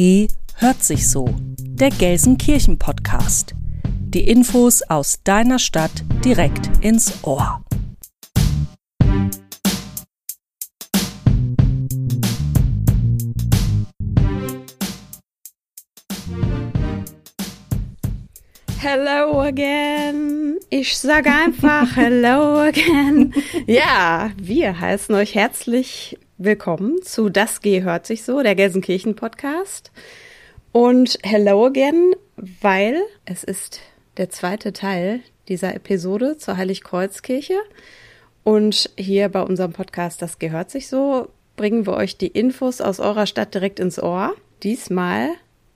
Hört sich so. Der Gelsenkirchen Podcast. Die Infos aus deiner Stadt direkt ins Ohr. Hello again. Ich sage einfach Hello again. Ja, wir heißen euch herzlich willkommen zu Das G hört sich so, der Gelsenkirchen Podcast. Und Hello again, weil es ist der zweite Teil dieser Episode zur Heiligkreuzkirche. Und hier bei unserem Podcast Das gehört sich so, bringen wir euch die Infos aus eurer Stadt direkt ins Ohr. Diesmal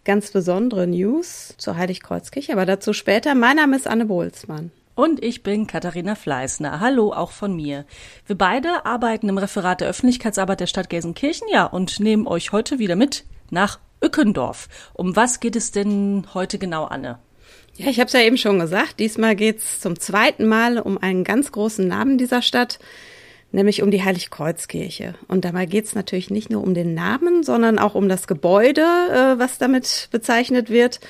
ganz besondere News zur Heiligkreuzkirche, aber dazu später. Mein Name ist Anne Bohlsmann. Und ich bin Katharina Fleißner. Hallo auch von mir. Wir beide arbeiten im Referat der Öffentlichkeitsarbeit der Stadt Gelsenkirchen, ja, und nehmen euch heute wieder mit nach Ückendorf. Um was geht es denn heute genau, Anne? Ja, ich habe es ja eben schon gesagt. Diesmal geht es zum zweiten Mal um einen ganz großen Namen dieser Stadt, nämlich um die Heiligkreuzkirche. Und dabei geht es natürlich nicht nur um den Namen, sondern auch um das Gebäude, äh, was damit bezeichnet wird.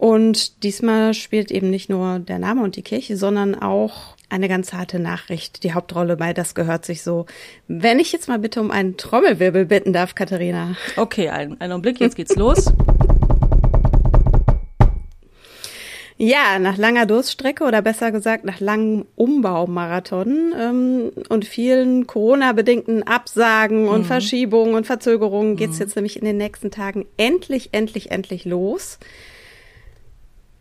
Und diesmal spielt eben nicht nur der Name und die Kirche, sondern auch eine ganz harte Nachricht. Die Hauptrolle bei Das gehört sich so. Wenn ich jetzt mal bitte um einen Trommelwirbel bitten darf, Katharina. Okay, einen, einen Augenblick, jetzt geht's los. Ja, nach langer Durststrecke oder besser gesagt nach langem Umbaumarathon ähm, und vielen Corona-bedingten Absagen und mhm. Verschiebungen und Verzögerungen geht's mhm. jetzt nämlich in den nächsten Tagen endlich, endlich, endlich los.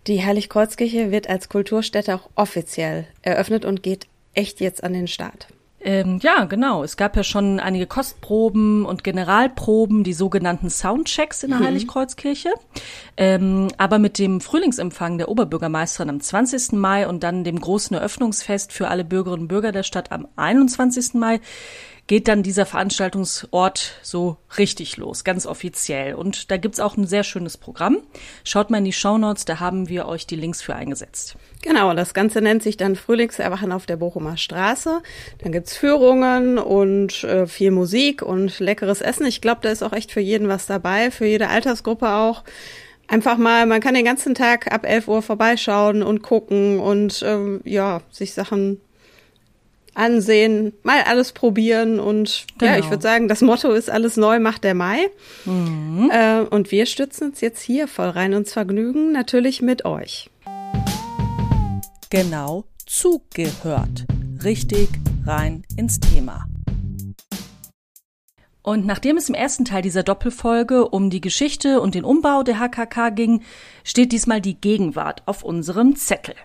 Die Heiligkreuzkirche wird als Kulturstätte auch offiziell eröffnet und geht echt jetzt an den Start. Ähm, ja, genau. Es gab ja schon einige Kostproben und Generalproben, die sogenannten Soundchecks in der mhm. Heiligkreuzkirche. Ähm, aber mit dem Frühlingsempfang der Oberbürgermeisterin am 20. Mai und dann dem großen Eröffnungsfest für alle Bürgerinnen und Bürger der Stadt am 21. Mai geht dann dieser Veranstaltungsort so richtig los, ganz offiziell. Und da gibt's auch ein sehr schönes Programm. Schaut mal in die Shownotes, da haben wir euch die Links für eingesetzt. Genau, das Ganze nennt sich dann Frühlingserwachen auf der Bochumer Straße. Dann gibt's Führungen und äh, viel Musik und leckeres Essen. Ich glaube, da ist auch echt für jeden was dabei, für jede Altersgruppe auch einfach mal, man kann den ganzen Tag ab 11 Uhr vorbeischauen und gucken und ähm, ja, sich Sachen ansehen, mal alles probieren und genau. ja, ich würde sagen, das Motto ist alles neu macht der Mai. Mhm. Äh, und wir stützen uns jetzt hier voll rein ins Vergnügen, natürlich mit euch. Genau zugehört. Richtig rein ins Thema. Und nachdem es im ersten Teil dieser Doppelfolge um die Geschichte und den Umbau der HKK ging, steht diesmal die Gegenwart auf unserem Zettel.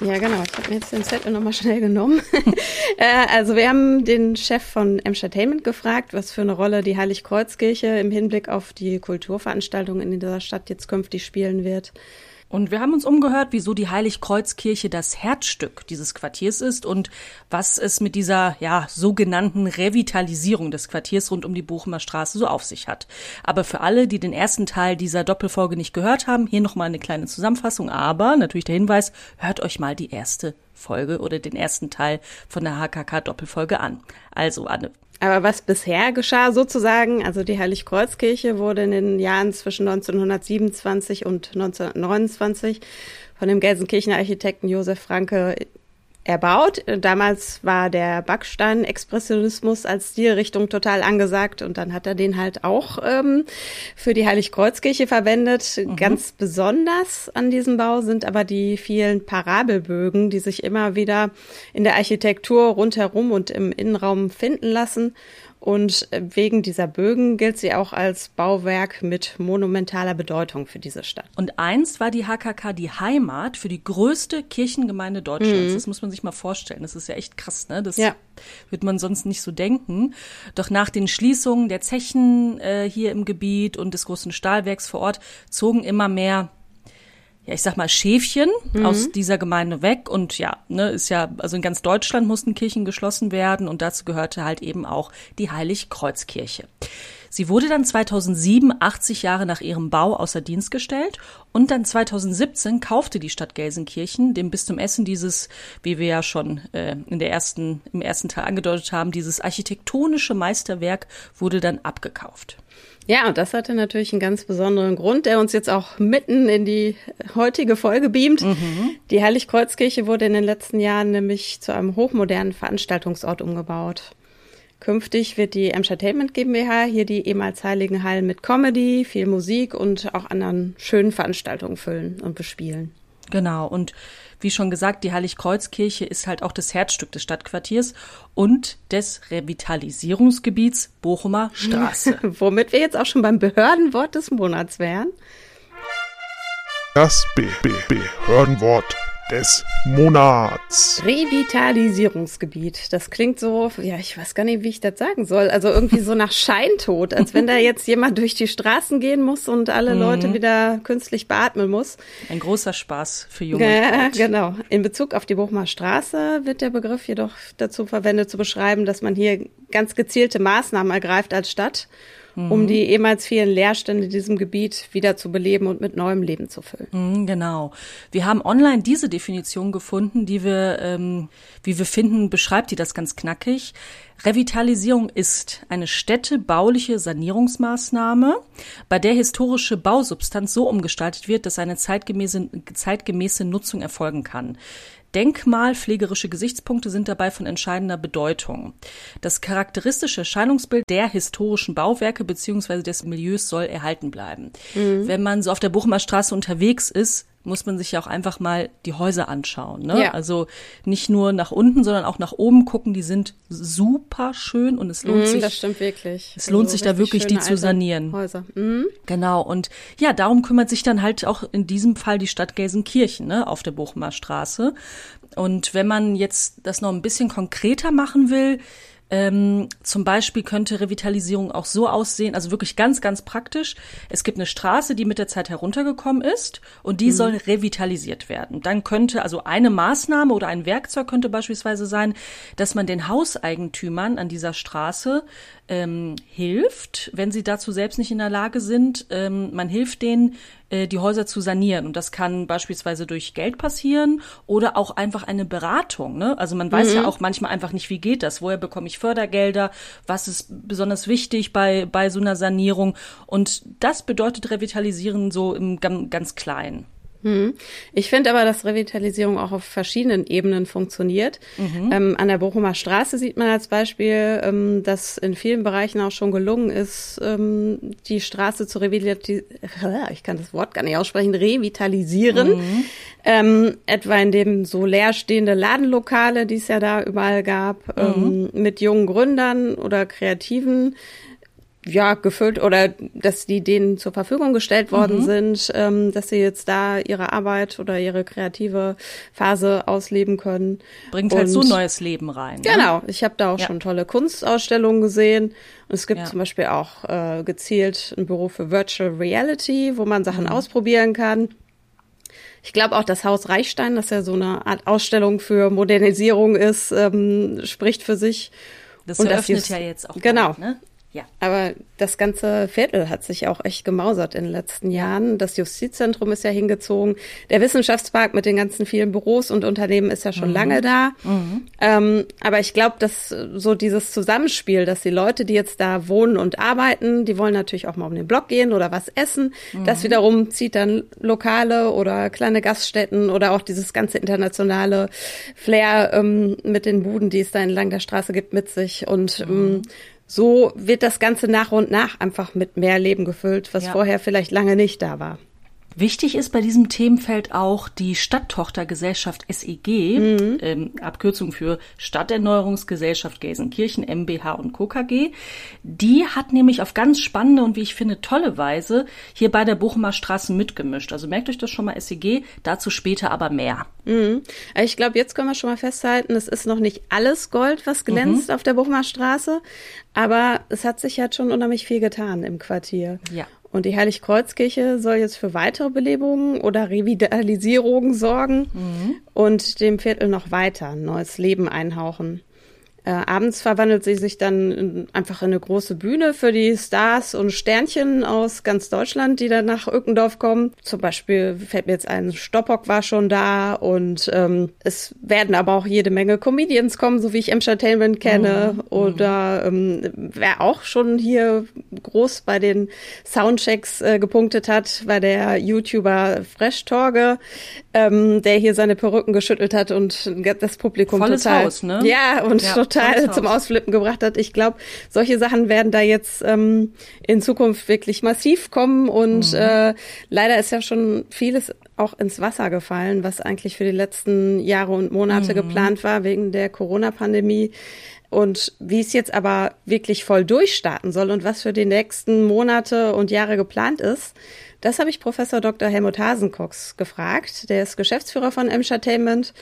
Ja, genau. Ich habe mir jetzt den Zettel nochmal schnell genommen. äh, also wir haben den Chef von Entertainment gefragt, was für eine Rolle die Heiligkreuzkirche im Hinblick auf die Kulturveranstaltungen in dieser Stadt jetzt künftig spielen wird. Und wir haben uns umgehört, wieso die Heiligkreuzkirche das Herzstück dieses Quartiers ist und was es mit dieser, ja, sogenannten Revitalisierung des Quartiers rund um die Bochumer Straße so auf sich hat. Aber für alle, die den ersten Teil dieser Doppelfolge nicht gehört haben, hier nochmal eine kleine Zusammenfassung. Aber natürlich der Hinweis, hört euch mal die erste Folge oder den ersten Teil von der HKK Doppelfolge an. Also, Anne, aber was bisher geschah sozusagen, also die Heiligkreuzkirche wurde in den Jahren zwischen 1927 und 1929 von dem Gelsenkirchener Architekten Josef Franke erbaut. Damals war der Backstein-Expressionismus als Stilrichtung total angesagt und dann hat er den halt auch ähm, für die Heiligkreuzkirche verwendet. Mhm. Ganz besonders an diesem Bau sind aber die vielen Parabelbögen, die sich immer wieder in der Architektur rundherum und im Innenraum finden lassen. Und wegen dieser Bögen gilt sie auch als Bauwerk mit monumentaler Bedeutung für diese Stadt. Und einst war die HKK die Heimat für die größte Kirchengemeinde Deutschlands. Mhm. Das muss man sich mal vorstellen. Das ist ja echt krass, ne? Das ja. wird man sonst nicht so denken. Doch nach den Schließungen der Zechen äh, hier im Gebiet und des großen Stahlwerks vor Ort zogen immer mehr ja, ich sag mal, Schäfchen mhm. aus dieser Gemeinde weg. Und ja, ne, ist ja, also in ganz Deutschland mussten Kirchen geschlossen werden und dazu gehörte halt eben auch die Heiligkreuzkirche. Sie wurde dann 2007, 80 Jahre nach ihrem Bau, außer Dienst gestellt und dann 2017 kaufte die Stadt Gelsenkirchen dem Bistum Essen dieses, wie wir ja schon äh, in der ersten, im ersten Teil angedeutet haben, dieses architektonische Meisterwerk wurde dann abgekauft. Ja, und das hatte natürlich einen ganz besonderen Grund, der uns jetzt auch mitten in die heutige Folge beamt. Mhm. Die Heiligkreuzkirche wurde in den letzten Jahren nämlich zu einem hochmodernen Veranstaltungsort umgebaut. Künftig wird die Entertainment GmbH hier die ehemals heiligen Hallen mit Comedy, viel Musik und auch anderen schönen Veranstaltungen füllen und bespielen. Genau. Und wie schon gesagt, die Heiligkreuzkirche ist halt auch das Herzstück des Stadtquartiers und des Revitalisierungsgebiets Bochumer Straße. Womit wir jetzt auch schon beim Behördenwort des Monats wären. Das B -B Behördenwort des Monats. Revitalisierungsgebiet. Das klingt so, ja, ich weiß gar nicht, wie ich das sagen soll. Also irgendwie so nach Scheintod, als wenn da jetzt jemand durch die Straßen gehen muss und alle mhm. Leute wieder künstlich beatmen muss. Ein großer Spaß für junge Ja, genau. In Bezug auf die Bochumer Straße wird der Begriff jedoch dazu verwendet, zu beschreiben, dass man hier ganz gezielte Maßnahmen ergreift als Stadt mhm. um die ehemals vielen Leerstände in diesem Gebiet wieder zu beleben und mit neuem Leben zu füllen. Mhm, genau. Wir haben online diese Definition gefunden, die wir, ähm, wie wir finden, beschreibt die das ganz knackig. Revitalisierung ist eine städtebauliche Sanierungsmaßnahme, bei der historische Bausubstanz so umgestaltet wird, dass eine zeitgemäße, zeitgemäße Nutzung erfolgen kann. Denkmalpflegerische Gesichtspunkte sind dabei von entscheidender Bedeutung. Das charakteristische Erscheinungsbild der historischen Bauwerke bzw. des Milieus soll erhalten bleiben. Mhm. Wenn man so auf der Bochumer Straße unterwegs ist, muss man sich ja auch einfach mal die Häuser anschauen. Ne? Ja. Also nicht nur nach unten, sondern auch nach oben gucken. Die sind super schön und es lohnt mm, sich. Das stimmt wirklich. Es lohnt also sich da wirklich, die zu sanieren. Häuser. Mhm. Genau. Und ja, darum kümmert sich dann halt auch in diesem Fall die Stadt Gelsenkirchen ne, auf der Bochumer Straße. Und wenn man jetzt das noch ein bisschen konkreter machen will, ähm, zum Beispiel könnte Revitalisierung auch so aussehen, also wirklich ganz, ganz praktisch. Es gibt eine Straße, die mit der Zeit heruntergekommen ist und die mhm. soll revitalisiert werden. Dann könnte, also eine Maßnahme oder ein Werkzeug könnte beispielsweise sein, dass man den Hauseigentümern an dieser Straße ähm, hilft, wenn sie dazu selbst nicht in der Lage sind. Ähm, man hilft denen, äh, die Häuser zu sanieren. Und das kann beispielsweise durch Geld passieren oder auch einfach eine Beratung. Ne? Also man weiß mhm. ja auch manchmal einfach nicht, wie geht das? Woher bekomme ich Fördergelder? Was ist besonders wichtig bei, bei so einer Sanierung? Und das bedeutet Revitalisieren so im ganz Kleinen. Hm. Ich finde aber, dass Revitalisierung auch auf verschiedenen Ebenen funktioniert. Mhm. Ähm, an der Bochumer Straße sieht man als Beispiel, ähm, dass in vielen Bereichen auch schon gelungen ist, ähm, die Straße zu revitalisieren. Ich kann das Wort gar nicht aussprechen, revitalisieren. Mhm. Ähm, etwa in dem so leerstehende Ladenlokale, die es ja da überall gab, mhm. Ähm, mit jungen Gründern oder Kreativen ja, gefüllt oder dass die denen zur Verfügung gestellt worden mhm. sind, ähm, dass sie jetzt da ihre Arbeit oder ihre kreative Phase ausleben können. Bringt und, halt so neues Leben rein. Ne? Genau, ich habe da auch ja. schon tolle Kunstausstellungen gesehen. Und es gibt ja. zum Beispiel auch äh, gezielt ein Büro für Virtual Reality, wo man Sachen mhm. ausprobieren kann. Ich glaube auch, das Haus Reichstein, das ja so eine Art Ausstellung für Modernisierung ist, ähm, spricht für sich. Das und eröffnet das ja jetzt auch. Genau. Bald, ne? Ja. Aber das ganze Viertel hat sich auch echt gemausert in den letzten Jahren. Das Justizzentrum ist ja hingezogen. Der Wissenschaftspark mit den ganzen vielen Büros und Unternehmen ist ja schon mhm. lange da. Mhm. Ähm, aber ich glaube, dass so dieses Zusammenspiel, dass die Leute, die jetzt da wohnen und arbeiten, die wollen natürlich auch mal um den Block gehen oder was essen. Mhm. Das wiederum zieht dann Lokale oder kleine Gaststätten oder auch dieses ganze internationale Flair ähm, mit den Buden, die es da entlang der Straße gibt, mit sich. Und ähm, so wird das Ganze nach und nach einfach mit mehr Leben gefüllt, was ja. vorher vielleicht lange nicht da war. Wichtig ist bei diesem Themenfeld auch die Stadttochtergesellschaft SEG, mhm. ähm, Abkürzung für Stadterneuerungsgesellschaft Gelsenkirchen, MBH und KKG. Die hat nämlich auf ganz spannende und wie ich finde tolle Weise hier bei der Bochumer Straße mitgemischt. Also merkt euch das schon mal SEG, dazu später aber mehr. Mhm. Ich glaube, jetzt können wir schon mal festhalten, es ist noch nicht alles Gold, was glänzt mhm. auf der Bochumer Straße, aber es hat sich halt schon unheimlich viel getan im Quartier. Ja. Und die Heiligkreuzkirche soll jetzt für weitere Belebungen oder Revitalisierungen sorgen mhm. und dem Viertel noch weiter ein neues Leben einhauchen. Äh, abends verwandelt sie sich dann in, einfach in eine große Bühne für die Stars und Sternchen aus ganz Deutschland, die dann nach Ückendorf kommen. Zum Beispiel fällt mir jetzt ein, Stoppock war schon da und ähm, es werden aber auch jede Menge Comedians kommen, so wie ich Entertainment kenne. Mhm. Oder ähm, wer auch schon hier groß bei den Soundchecks äh, gepunktet hat, war der YouTuber Fresh Torge, ähm, der hier seine Perücken geschüttelt hat und das Publikum Volles total, Haus, ne? ja, und ja, total zum Ausflippen gebracht hat. Ich glaube, solche Sachen werden da jetzt ähm, in Zukunft wirklich massiv kommen und mhm. äh, leider ist ja schon vieles auch ins Wasser gefallen, was eigentlich für die letzten Jahre und Monate mhm. geplant war wegen der Corona-Pandemie. Und wie es jetzt aber wirklich voll durchstarten soll und was für die nächsten Monate und Jahre geplant ist, das habe ich Professor Dr. Helmut Hasenkox gefragt. Der ist Geschäftsführer von Entertainment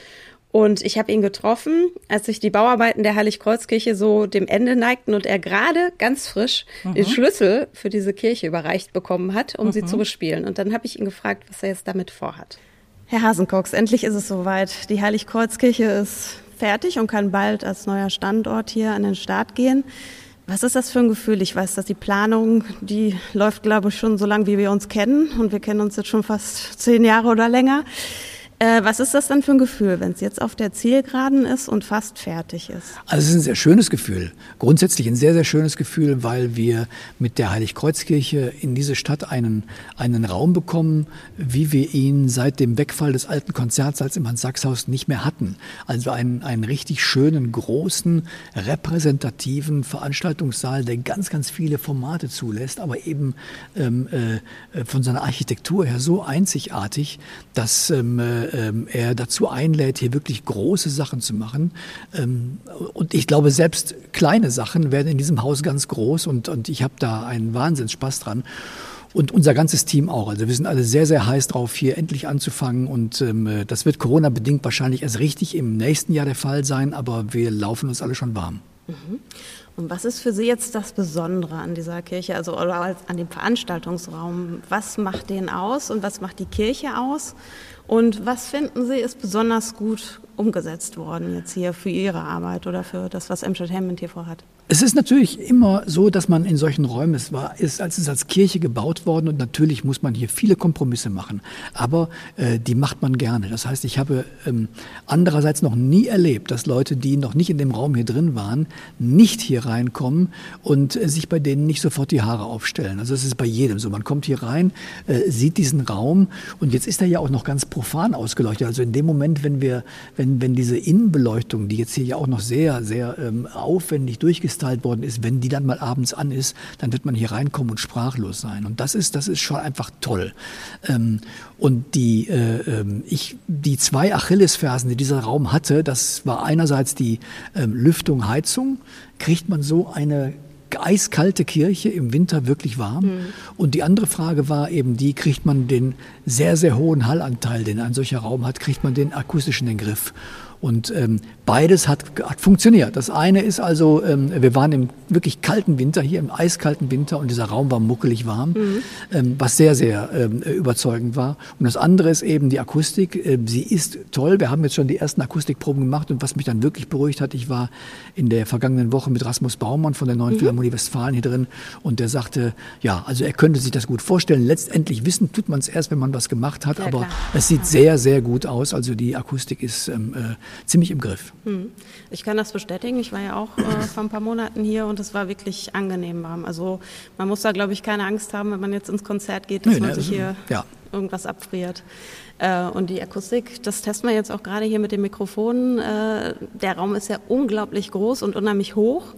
und ich habe ihn getroffen, als sich die Bauarbeiten der Heiligkreuzkirche so dem Ende neigten und er gerade ganz frisch mhm. den Schlüssel für diese Kirche überreicht bekommen hat, um mhm. sie zu bespielen. Und dann habe ich ihn gefragt, was er jetzt damit vorhat. Herr Hasenkox, endlich ist es soweit. Die Heiligkreuzkirche ist fertig und kann bald als neuer Standort hier an den Start gehen. Was ist das für ein Gefühl? Ich weiß, dass die Planung, die läuft, glaube ich, schon so lange, wie wir uns kennen. Und wir kennen uns jetzt schon fast zehn Jahre oder länger. Äh, was ist das dann für ein Gefühl, wenn es jetzt auf der Zielgeraden ist und fast fertig ist? Also es ist ein sehr schönes Gefühl. Grundsätzlich ein sehr, sehr schönes Gefühl, weil wir mit der Heiligkreuzkirche in diese Stadt einen, einen Raum bekommen, wie wir ihn seit dem Wegfall des alten Konzertsaals im Hans-Sachs-Haus nicht mehr hatten. Also einen, einen richtig schönen, großen, repräsentativen Veranstaltungssaal, der ganz, ganz viele Formate zulässt, aber eben ähm, äh, von seiner Architektur her so einzigartig, dass ähm, äh, ähm, er dazu einlädt, hier wirklich große Sachen zu machen. Ähm, und ich glaube, selbst kleine Sachen werden in diesem Haus ganz groß und, und ich habe da einen Wahnsinnsspaß dran. Und unser ganzes Team auch. Also wir sind alle sehr, sehr heiß drauf, hier endlich anzufangen. Und ähm, das wird Corona-bedingt wahrscheinlich erst richtig im nächsten Jahr der Fall sein, aber wir laufen uns alle schon warm. Mhm. Und was ist für Sie jetzt das Besondere an dieser Kirche, also oder an dem Veranstaltungsraum? Was macht den aus und was macht die Kirche aus? Und was finden Sie ist besonders gut umgesetzt worden jetzt hier für Ihre Arbeit oder für das, was Entertainment hier vorhat? Es ist natürlich immer so, dass man in solchen Räumen, es war, ist, als es als Kirche gebaut worden und natürlich muss man hier viele Kompromisse machen, aber äh, die macht man gerne. Das heißt, ich habe ähm, andererseits noch nie erlebt, dass Leute, die noch nicht in dem Raum hier drin waren, nicht hier reinkommen und äh, sich bei denen nicht sofort die Haare aufstellen. Also es ist bei jedem so. Man kommt hier rein, äh, sieht diesen Raum und jetzt ist er ja auch noch ganz profan ausgeleuchtet. Also in dem Moment, wenn wir, wenn, wenn diese Innenbeleuchtung, die jetzt hier ja auch noch sehr, sehr ähm, aufwendig durchgesetzt ausgestylt worden ist, wenn die dann mal abends an ist, dann wird man hier reinkommen und sprachlos sein. Und das ist, das ist schon einfach toll. Ähm, und die, äh, ähm, ich, die zwei Achillesfersen, die dieser Raum hatte, das war einerseits die ähm, Lüftung, Heizung. Kriegt man so eine eiskalte Kirche im Winter wirklich warm? Mhm. Und die andere Frage war eben die, kriegt man den sehr, sehr hohen Hallanteil, den ein solcher Raum hat, kriegt man den akustisch in den Griff? Und ähm, beides hat, hat funktioniert. Das eine ist also, ähm, wir waren im wirklich kalten Winter, hier im eiskalten Winter und dieser Raum war muckelig warm, mhm. ähm, was sehr, sehr ähm, überzeugend war. Und das andere ist eben die Akustik. Ähm, sie ist toll. Wir haben jetzt schon die ersten Akustikproben gemacht und was mich dann wirklich beruhigt hat, ich war in der vergangenen Woche mit Rasmus Baumann von der Neuen mhm. Philharmonie Westfalen hier drin und der sagte, ja, also er könnte sich das gut vorstellen. Letztendlich wissen tut man es erst, wenn man was gemacht hat, ja, aber klar. es sieht sehr, sehr gut aus. Also die Akustik ist ähm, äh, ziemlich im Griff. Hm. Ich kann das bestätigen. Ich war ja auch äh, vor ein paar Monaten hier und es war wirklich angenehm warm. Also man muss da, glaube ich, keine Angst haben, wenn man jetzt ins Konzert geht, dass Nö, man ne, sich hier ja. irgendwas abfriert. Äh, und die Akustik, das testen wir jetzt auch gerade hier mit dem Mikrofon. Äh, der Raum ist ja unglaublich groß und unheimlich hoch.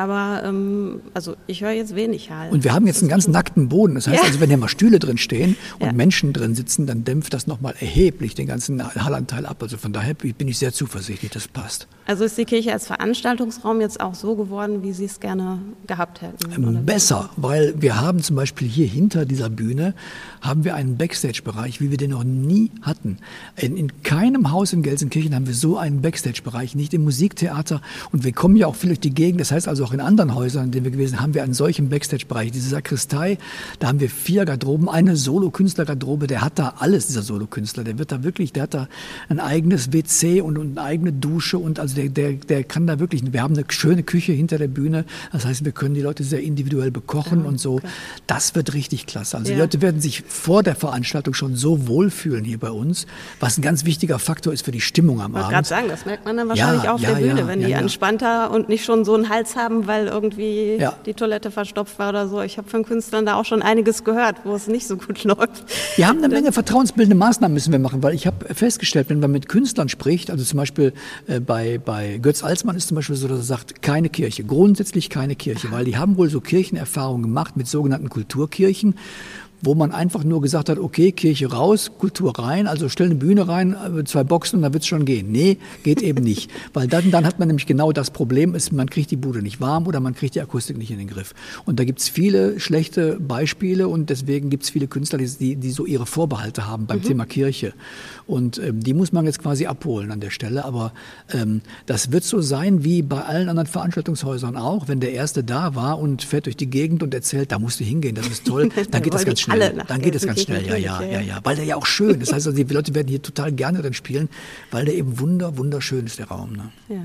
Aber ähm, also ich höre jetzt wenig Hall. Und wir haben jetzt einen ganz nackten Boden. Das heißt ja. also, wenn hier mal Stühle drin stehen und ja. Menschen drin sitzen, dann dämpft das nochmal erheblich den ganzen Hallanteil ab. Also von daher bin ich sehr zuversichtlich, das passt. Also ist die Kirche als Veranstaltungsraum jetzt auch so geworden, wie Sie es gerne gehabt hätten? Ähm, besser, weil wir haben zum Beispiel hier hinter dieser Bühne haben wir einen Backstage-Bereich, wie wir den noch nie hatten. In, in keinem Haus in Gelsenkirchen haben wir so einen Backstage-Bereich, nicht im Musiktheater. Und wir kommen ja auch viel durch die Gegend. Das heißt also, auch in anderen Häusern, in denen wir gewesen sind, haben wir einen solchen Backstage-Bereich. Diese Sakristei, da haben wir vier Garderoben, eine Solo-Künstler-Garderobe, der hat da alles, dieser Solo-Künstler. Der wird da wirklich, der hat da ein eigenes WC und, und eine eigene Dusche und also der, der, der kann da wirklich, wir haben eine schöne Küche hinter der Bühne. Das heißt, wir können die Leute sehr individuell bekochen oh, und so. Okay. Das wird richtig klasse. Also ja. die Leute werden sich vor der Veranstaltung schon so wohlfühlen hier bei uns, was ein ganz wichtiger Faktor ist für die Stimmung am ich Abend. gerade sagen, das merkt man dann wahrscheinlich ja, auf ja, der Bühne, wenn die entspannter und nicht schon so einen Hals haben, weil irgendwie die Toilette verstopft war oder so. Ich habe von Künstlern da auch schon einiges gehört, wo es nicht so gut läuft. Wir haben eine Menge vertrauensbildende Maßnahmen müssen wir machen, weil ich habe festgestellt, wenn man mit Künstlern spricht, also zum Beispiel äh, bei, bei Götz Alsmann ist zum Beispiel so, dass er sagt, keine Kirche, grundsätzlich keine Kirche, weil die haben wohl so Kirchenerfahrungen gemacht mit sogenannten Kulturkirchen wo man einfach nur gesagt hat, okay, Kirche raus, Kultur rein, also stell eine Bühne rein, äh, zwei Boxen und dann wird's schon gehen. Nee, geht eben nicht. Weil dann, dann hat man nämlich genau das Problem, ist, man kriegt die Bude nicht warm oder man kriegt die Akustik nicht in den Griff. Und da gibt's viele schlechte Beispiele und deswegen gibt's viele Künstler, die, die so ihre Vorbehalte haben beim mhm. Thema Kirche. Und ähm, die muss man jetzt quasi abholen an der Stelle. Aber ähm, das wird so sein wie bei allen anderen Veranstaltungshäusern auch. Wenn der Erste da war und fährt durch die Gegend und erzählt, da musst du hingehen, das ist toll, dann geht das ganz schnell. Dann geht es ganz schnell, ja, ja, ja, ja. Weil der ja auch schön ist. Das heißt, also, die Leute werden hier total gerne dann spielen, weil der eben wunder, wunderschön ist, der Raum. Ne? Ja.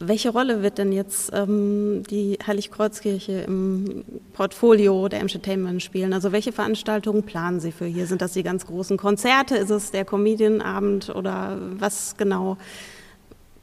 Welche Rolle wird denn jetzt ähm, die Heiligkreuzkirche im Portfolio der Entertainment spielen? Also welche Veranstaltungen planen Sie für hier? Sind das die ganz großen Konzerte? Ist es der Comedianabend oder was genau?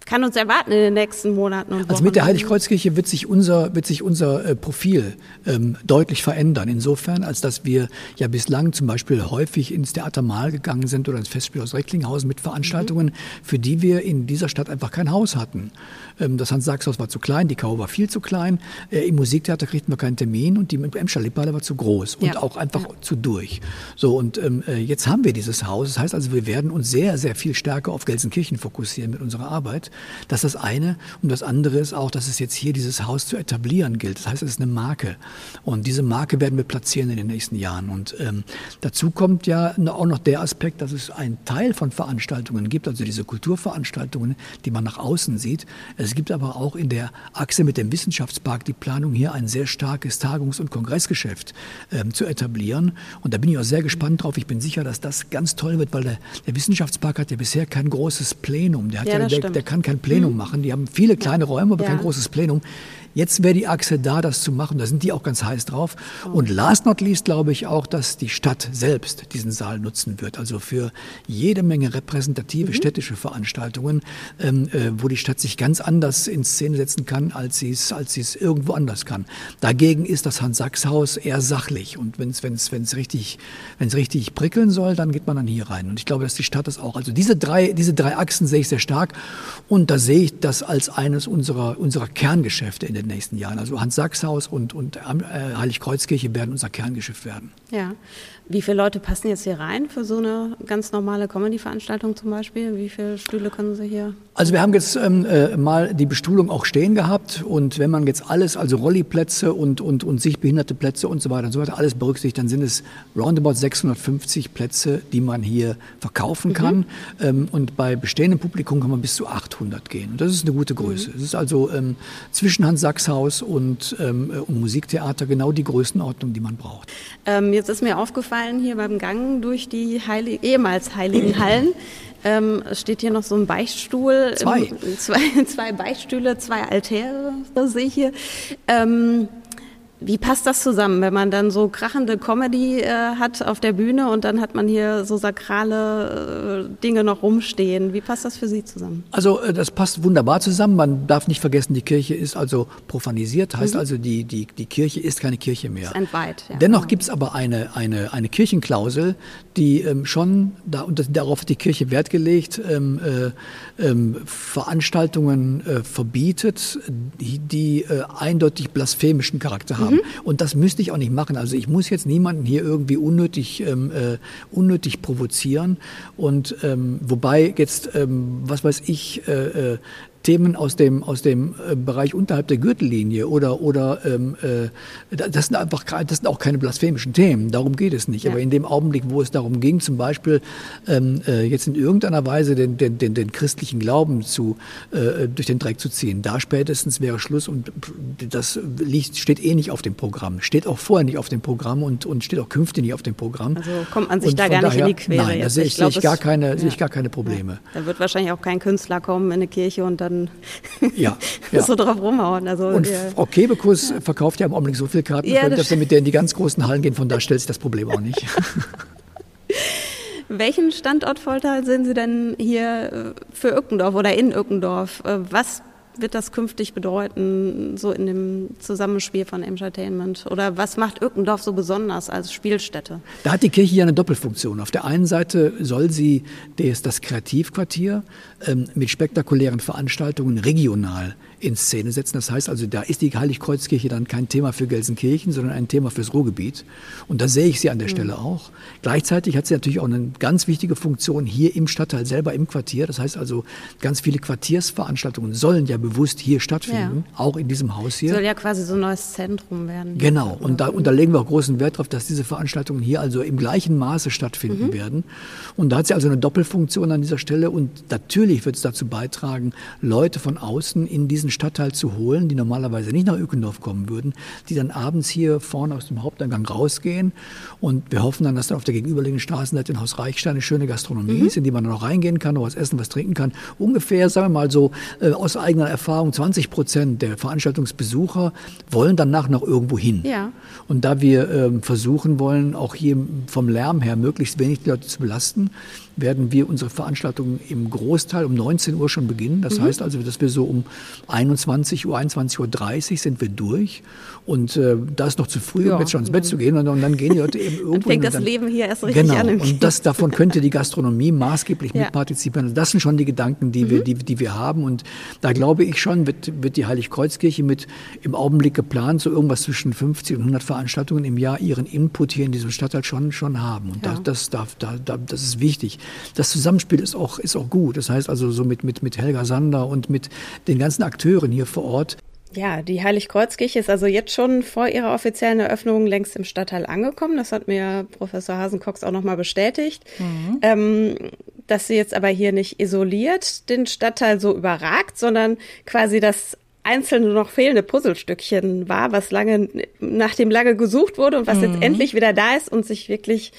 Kann uns erwarten in den nächsten Monaten und Wochen. Also mit der Heiligkreuzkirche wird sich unser, wird sich unser äh, Profil ähm, deutlich verändern. Insofern, als dass wir ja bislang zum Beispiel häufig ins Theater Mahl gegangen sind oder ins Festspielhaus Recklinghausen mit Veranstaltungen, mhm. für die wir in dieser Stadt einfach kein Haus hatten. Ähm, das Hans-Sachs-Haus war zu klein, die Kau war viel zu klein. Äh, Im Musiktheater kriegten wir keinen Termin und die Emscher Lipphalle war zu groß und ja. auch einfach ja. zu durch. So, und ähm, äh, jetzt haben wir dieses Haus. Das heißt also, wir werden uns sehr, sehr viel stärker auf Gelsenkirchen fokussieren mit unserer Arbeit. Das ist das eine. Und das andere ist auch, dass es jetzt hier dieses Haus zu etablieren gilt. Das heißt, es ist eine Marke. Und diese Marke werden wir platzieren in den nächsten Jahren. Und ähm, dazu kommt ja auch noch der Aspekt, dass es einen Teil von Veranstaltungen gibt, also diese Kulturveranstaltungen, die man nach außen sieht. Es gibt aber auch in der Achse mit dem Wissenschaftspark die Planung, hier ein sehr starkes Tagungs- und Kongressgeschäft ähm, zu etablieren. Und da bin ich auch sehr gespannt drauf. Ich bin sicher, dass das ganz toll wird, weil der, der Wissenschaftspark hat ja bisher kein großes Plenum. Der, hat ja, ja der, der, kann kein Plenum mhm. machen. Die haben viele kleine Räume, aber ja. kein großes Plenum. Jetzt wäre die Achse da, das zu machen. Da sind die auch ganz heiß drauf. Und last not least glaube ich auch, dass die Stadt selbst diesen Saal nutzen wird. Also für jede Menge repräsentative mhm. städtische Veranstaltungen, ähm, äh, wo die Stadt sich ganz anders in Szene setzen kann, als sie es als sie es irgendwo anders kann. Dagegen ist das Hans-Sachs-Haus eher sachlich. Und wenn es wenn's, wenn's richtig, wenn's richtig prickeln soll, dann geht man dann hier rein. Und ich glaube, dass die Stadt das auch. Also diese drei, diese drei Achsen sehe ich sehr stark. Und da sehe ich das als eines unserer, unserer Kerngeschäfte in den den nächsten Jahren. Also Hans-Sachs-Haus und, und äh, Heiligkreuzkirche werden unser Kerngeschäft werden. Ja. Wie viele Leute passen jetzt hier rein für so eine ganz normale Comedy-Veranstaltung zum Beispiel? Wie viele Stühle können Sie hier? Also wir haben jetzt ähm, äh, mal die Bestuhlung auch stehen gehabt und wenn man jetzt alles, also Rolliplätze und, und, und sichtbehinderte Plätze und so weiter und so weiter, alles berücksichtigt, dann sind es roundabout 650 Plätze, die man hier verkaufen mhm. kann. Mhm. Ähm, und bei bestehendem Publikum kann man bis zu 800 gehen. Und das ist eine gute Größe. Es mhm. ist also ähm, zwischen Hans-Sachs-Haus und, ähm, äh, und Musiktheater genau die Größenordnung, die man braucht. Ähm, jetzt ist mir aufgefallen, aufgefallen hier beim Gang durch die Heilig ehemals heiligen Hallen. Ähm, steht hier noch so ein Beichtstuhl. Zwei. Im, zwei, zwei Beichtstühle, zwei Altäre, sehe ich hier. Ähm, wie passt das zusammen, wenn man dann so krachende Comedy äh, hat auf der Bühne und dann hat man hier so sakrale äh, Dinge noch rumstehen? Wie passt das für Sie zusammen? Also äh, das passt wunderbar zusammen. Man darf nicht vergessen, die Kirche ist also profanisiert, heißt mhm. also die, die, die Kirche ist keine Kirche mehr. Ist entweiht, ja. Dennoch gibt es aber eine, eine, eine Kirchenklausel, die ähm, schon, da, und darauf hat die Kirche Wert gelegt, ähm, äh, ähm, Veranstaltungen äh, verbietet, die, die äh, eindeutig blasphemischen Charakter haben. Mhm. Und das müsste ich auch nicht machen. Also ich muss jetzt niemanden hier irgendwie unnötig, ähm, äh, unnötig provozieren. Und ähm, wobei jetzt, ähm, was weiß ich, äh, äh Themen aus dem, aus dem äh, Bereich unterhalb der Gürtellinie oder, oder ähm, äh, das sind einfach das sind auch keine blasphemischen Themen, darum geht es nicht. Ja. Aber in dem Augenblick, wo es darum ging, zum Beispiel ähm, äh, jetzt in irgendeiner Weise den, den, den, den christlichen Glauben zu, äh, durch den Dreck zu ziehen, da spätestens wäre Schluss und das liegt, steht eh nicht auf dem Programm, steht auch vorher nicht auf dem Programm und, und steht auch künftig nicht auf dem Programm. Also kommt man sich und da gar nicht in die Quere. Nein, da sehe ich, ich, ich gar keine, ja. sehe ich gar keine Probleme. Ja. Da wird wahrscheinlich auch kein Künstler kommen in eine Kirche und dann ja, ja. so drauf rumhauen. Also, und ja. Frau Kebekus verkauft ja im Augenblick so viele Karten, ja, dass wir mit der in die ganz großen Hallen gehen. Von da stellt sich das Problem auch nicht. Welchen Standortvorteil sehen Sie denn hier äh, für Ückendorf oder in Ückendorf? Äh, was wird das künftig bedeuten, so in dem Zusammenspiel von Entertainment? Oder was macht Ückendorf so besonders als Spielstätte? Da hat die Kirche ja eine Doppelfunktion. Auf der einen Seite soll sie das, Kreativquartier ähm, mit spektakulären Veranstaltungen regional in Szene setzen. Das heißt also, da ist die Heiligkreuzkirche dann kein Thema für Gelsenkirchen, sondern ein Thema fürs Ruhrgebiet. Und da sehe ich sie an der mhm. Stelle auch. Gleichzeitig hat sie natürlich auch eine ganz wichtige Funktion hier im Stadtteil selber im Quartier. Das heißt also, ganz viele Quartiersveranstaltungen sollen ja bewusst hier stattfinden, ja. auch in diesem Haus hier. Soll ja quasi so ein neues Zentrum werden. Genau. Und da, und da legen wir auch großen Wert darauf, dass diese Veranstaltungen hier also im gleichen Maße stattfinden mhm. werden. Und da hat sie also eine Doppelfunktion an dieser Stelle. Und natürlich wird es dazu beitragen, Leute von außen in diesen Stadtteil zu holen, die normalerweise nicht nach Ückendorf kommen würden, die dann abends hier vorne aus dem Haupteingang rausgehen. Und wir hoffen dann, dass dann auf der gegenüberliegenden Straßenseite in Haus Reichstein eine schöne Gastronomie mhm. ist, in die man dann noch reingehen kann, noch was essen, was trinken kann. Ungefähr, sagen wir mal so, äh, aus eigener Erfahrung, 20 Prozent der Veranstaltungsbesucher wollen danach noch irgendwo hin. Ja. Und da wir ähm, versuchen wollen, auch hier vom Lärm her möglichst wenig die Leute zu belasten, werden wir unsere Veranstaltungen im Großteil um 19 Uhr schon beginnen. Das mhm. heißt also, dass wir so um 21 Uhr, 21.30 Uhr sind wir durch. Und äh, da ist noch zu früh, ja. um jetzt schon ins Bett zu gehen. Und, und dann gehen die Leute eben irgendwo. Dann fängt das dann, Leben hier erst richtig genau, an. Genau. Und das, davon könnte die Gastronomie maßgeblich ja. mitpartizipieren. Also das sind schon die Gedanken, die, mhm. wir, die, die wir haben. Und da glaube ich schon, wird, wird die Heiligkreuzkirche mit im Augenblick geplant, so irgendwas zwischen 50 und 100 Veranstaltungen im Jahr ihren Input hier in diesem Stadtteil schon, schon haben. Und ja. das, das, darf, da, da, das ist wichtig. Das Zusammenspiel ist auch, ist auch gut. Das heißt also so mit, mit, mit Helga Sander und mit den ganzen Akteuren hier vor Ort. Ja, die Heiligkreuzkirche ist also jetzt schon vor ihrer offiziellen Eröffnung längst im Stadtteil angekommen. Das hat mir Professor Hasencox auch nochmal bestätigt. Mhm. Ähm, dass sie jetzt aber hier nicht isoliert den Stadtteil so überragt, sondern quasi das einzelne noch fehlende Puzzlestückchen war, was lange, nach dem lange gesucht wurde und was mhm. jetzt endlich wieder da ist und sich wirklich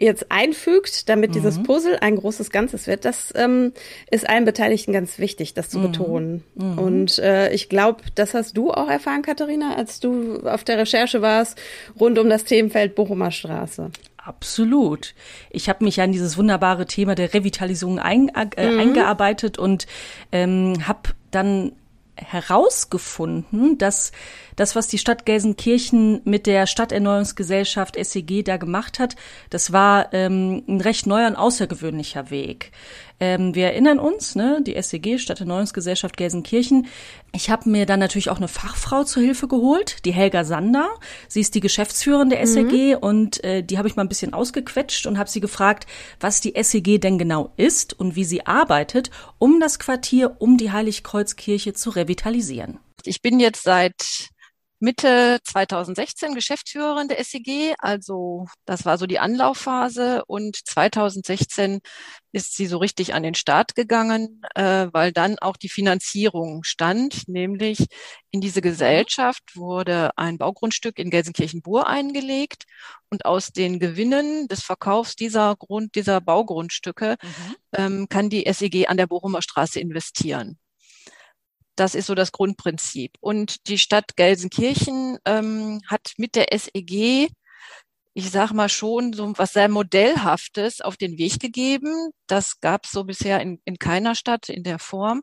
jetzt einfügt, damit mhm. dieses Puzzle ein großes Ganzes wird, das ähm, ist allen Beteiligten ganz wichtig, das zu mhm. betonen. Mhm. Und äh, ich glaube, das hast du auch erfahren, Katharina, als du auf der Recherche warst rund um das Themenfeld Bochumer Straße. Absolut. Ich habe mich ja in dieses wunderbare Thema der Revitalisierung ein, äh, mhm. eingearbeitet und ähm, habe dann herausgefunden, dass das, was die Stadt Gelsenkirchen mit der Stadterneuerungsgesellschaft SEG da gemacht hat, das war ähm, ein recht neuer und außergewöhnlicher Weg. Ähm, wir erinnern uns, ne, die SEG, Stadterneuerungsgesellschaft Gelsenkirchen. Ich habe mir dann natürlich auch eine Fachfrau zur Hilfe geholt, die Helga Sander. Sie ist die Geschäftsführerin der SEG mhm. und äh, die habe ich mal ein bisschen ausgequetscht und habe sie gefragt, was die SEG denn genau ist und wie sie arbeitet, um das Quartier um die Heiligkreuzkirche zu revitalisieren. Ich bin jetzt seit Mitte 2016 Geschäftsführerin der SEG, also das war so die Anlaufphase und 2016 ist sie so richtig an den Start gegangen, äh, weil dann auch die Finanzierung stand, nämlich in diese Gesellschaft wurde ein Baugrundstück in Gelsenkirchen-Bur eingelegt und aus den Gewinnen des Verkaufs dieser Grund, dieser Baugrundstücke mhm. ähm, kann die SEG an der Bochumer Straße investieren. Das ist so das Grundprinzip. Und die Stadt Gelsenkirchen ähm, hat mit der SEG, ich sage mal schon, so was sehr Modellhaftes auf den Weg gegeben. Das gab es so bisher in, in keiner Stadt in der Form.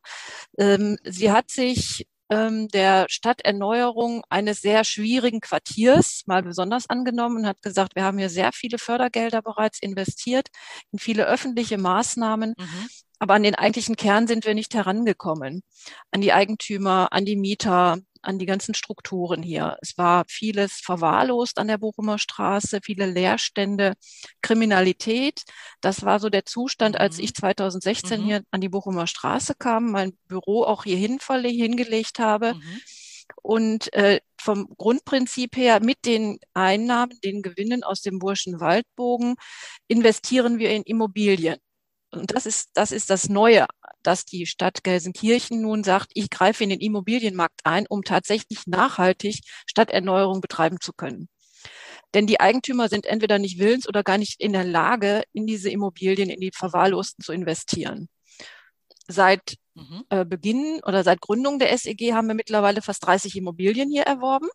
Ähm, sie hat sich ähm, der Stadterneuerung eines sehr schwierigen Quartiers mal besonders angenommen und hat gesagt, wir haben hier sehr viele Fördergelder bereits investiert in viele öffentliche Maßnahmen. Mhm. Aber an den eigentlichen Kern sind wir nicht herangekommen. An die Eigentümer, an die Mieter, an die ganzen Strukturen hier. Es war vieles verwahrlost an der Bochumer Straße, viele Leerstände, Kriminalität. Das war so der Zustand, als mhm. ich 2016 mhm. hier an die Bochumer Straße kam, mein Büro auch hier hingelegt habe. Mhm. Und äh, vom Grundprinzip her mit den Einnahmen, den Gewinnen aus dem Burschen Waldbogen investieren wir in Immobilien. Und das ist, das ist das Neue, dass die Stadt Gelsenkirchen nun sagt, ich greife in den Immobilienmarkt ein, um tatsächlich nachhaltig Stadterneuerung betreiben zu können. Denn die Eigentümer sind entweder nicht willens oder gar nicht in der Lage, in diese Immobilien, in die Verwahrlosten zu investieren. Seit mhm. äh, Beginn oder seit Gründung der SEG haben wir mittlerweile fast 30 Immobilien hier erworben.